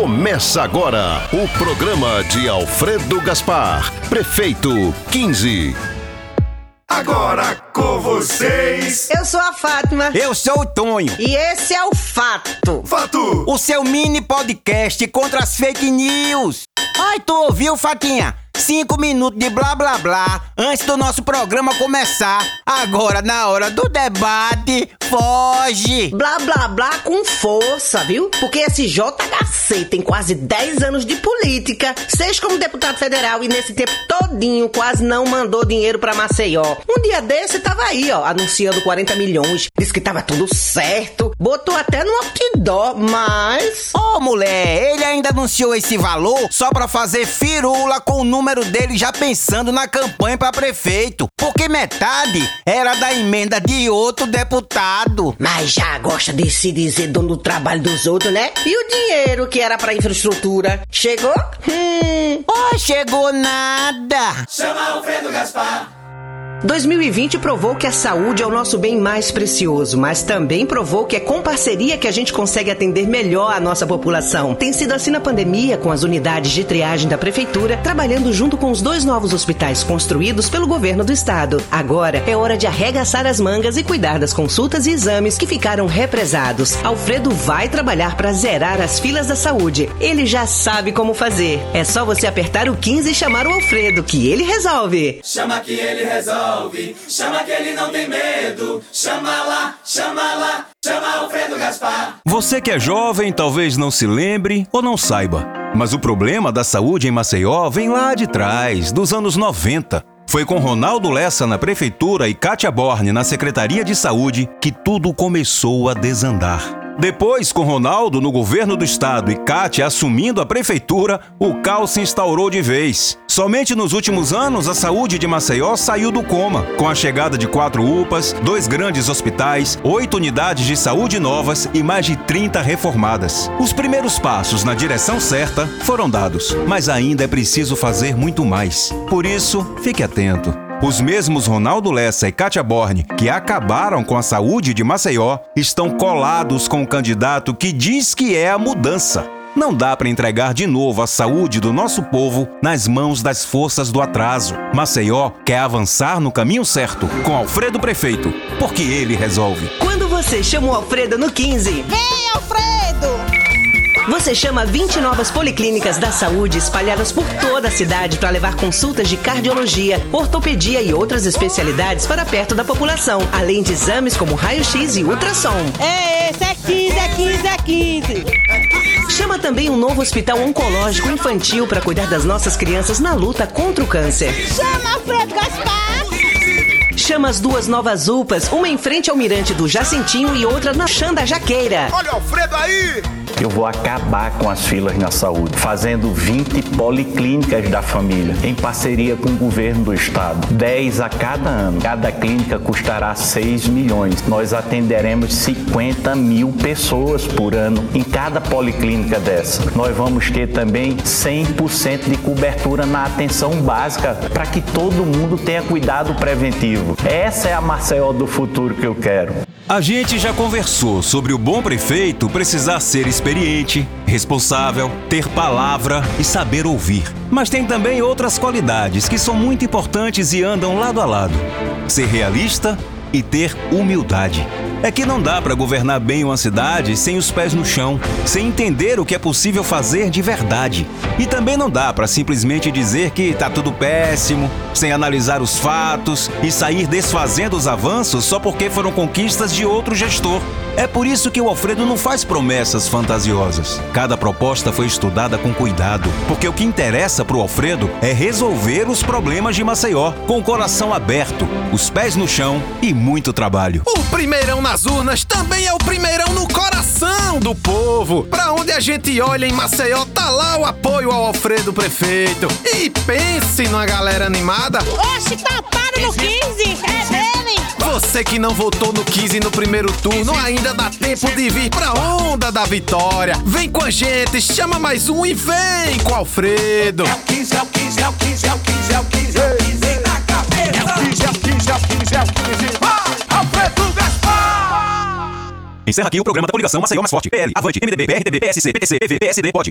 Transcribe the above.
Começa agora o programa de Alfredo Gaspar, prefeito 15. Agora com vocês. Eu sou a Fátima. Eu sou o Tonho. E esse é o Fato. Fato. O seu mini podcast contra as fake news. Ai, tu ouviu, Fatinha? Cinco minutos de blá blá blá antes do nosso programa começar. Agora, na hora do debate, foge! Blá blá blá com força, viu? Porque esse JHC tem quase 10 anos de política, seja como deputado federal e nesse tempo todinho quase não mandou dinheiro pra Maceió. Um dia desse tava aí, ó, anunciando 40 milhões, disse que tava tudo certo, botou até no outdoor, mas. Ô, oh, mulher, ele ainda anunciou esse valor só pra fazer firula com o número dele já pensando na campanha para prefeito, porque metade era da emenda de outro deputado. Mas já gosta de se dizer dono do trabalho dos outros, né? E o dinheiro que era para infraestrutura? Chegou? Hum. Oh, chegou nada. Chama Alfredo Gaspar. 2020 provou que a saúde é o nosso bem mais precioso, mas também provou que é com parceria que a gente consegue atender melhor a nossa população. Tem sido assim na pandemia, com as unidades de triagem da Prefeitura, trabalhando junto com os dois novos hospitais construídos pelo governo do estado. Agora é hora de arregaçar as mangas e cuidar das consultas e exames que ficaram represados. Alfredo vai trabalhar para zerar as filas da saúde. Ele já sabe como fazer. É só você apertar o 15 e chamar o Alfredo, que ele resolve. Chama que ele resolve Chama que ele não tem medo. Chama lá, chama lá, chama Alfredo Gaspar. Você que é jovem talvez não se lembre ou não saiba. Mas o problema da saúde em Maceió vem lá de trás, dos anos 90. Foi com Ronaldo Lessa na prefeitura e Kátia Borne na Secretaria de Saúde que tudo começou a desandar. Depois, com Ronaldo no governo do estado e Kátia assumindo a prefeitura, o caos se instaurou de vez. Somente nos últimos anos, a saúde de Maceió saiu do coma, com a chegada de quatro UPAs, dois grandes hospitais, oito unidades de saúde novas e mais de 30 reformadas. Os primeiros passos na direção certa foram dados, mas ainda é preciso fazer muito mais. Por isso, fique atento. Os mesmos Ronaldo Lessa e Kátia Borne, que acabaram com a saúde de Maceió, estão colados com o candidato que diz que é a mudança. Não dá para entregar de novo a saúde do nosso povo nas mãos das forças do atraso. Maceió quer avançar no caminho certo com Alfredo Prefeito, porque ele resolve. Quando você chama o Alfredo no 15. Vem, Alfredo! Você chama 20 novas policlínicas da saúde espalhadas por toda a cidade para levar consultas de cardiologia, ortopedia e outras especialidades para perto da população, além de exames como raio-x e ultrassom. É, esse é 15, é 15, é 15. Chama também um novo hospital oncológico infantil para cuidar das nossas crianças na luta contra o câncer. Chama Alfredo Gaspar! Chama as duas novas UPAs, uma em frente ao Mirante do Jacintinho e outra na Xanda Jaqueira. Olha o Alfredo aí! Eu vou acabar com as filas na saúde, fazendo 20 policlínicas da família, em parceria com o governo do estado. 10 a cada ano. Cada clínica custará 6 milhões. Nós atenderemos 50 mil pessoas por ano em cada policlínica dessa. Nós vamos ter também 100% de cobertura na atenção básica para que todo mundo tenha cuidado preventivo. Essa é a Maceió do futuro que eu quero. A gente já conversou sobre o bom prefeito precisar ser experiente, responsável, ter palavra e saber ouvir. Mas tem também outras qualidades que são muito importantes e andam lado a lado: ser realista e ter humildade. É que não dá para governar bem uma cidade sem os pés no chão, sem entender o que é possível fazer de verdade. E também não dá para simplesmente dizer que tá tudo péssimo, sem analisar os fatos e sair desfazendo os avanços só porque foram conquistas de outro gestor. É por isso que o Alfredo não faz promessas fantasiosas. Cada proposta foi estudada com cuidado, porque o que interessa para o Alfredo é resolver os problemas de Maceió, com o coração aberto, os pés no chão e muito trabalho. O primeirão nas urnas também é o primeirão no coração do povo. Para onde a gente olha em Maceió, tá lá o apoio ao Alfredo Prefeito. E pense numa galera animada. Oxe, taparam no 15, é dele! Você que não votou no 15 no primeiro turno, ainda dá tempo de vir pra onda da vitória. Vem com a gente, chama mais um e vem com Alfredo. É o 15, é o 15, é o 15, é o 15, é o 15, é o 15 na cabeça. É o 15, é o 15, é o 15, é o 15. Vai, Alfredo Gaspar! Encerra aqui o programa da coligação Maceió Mais Forte. PL, Avante, MDB, PRTB, PSC, PTC, PV, PSD, pode.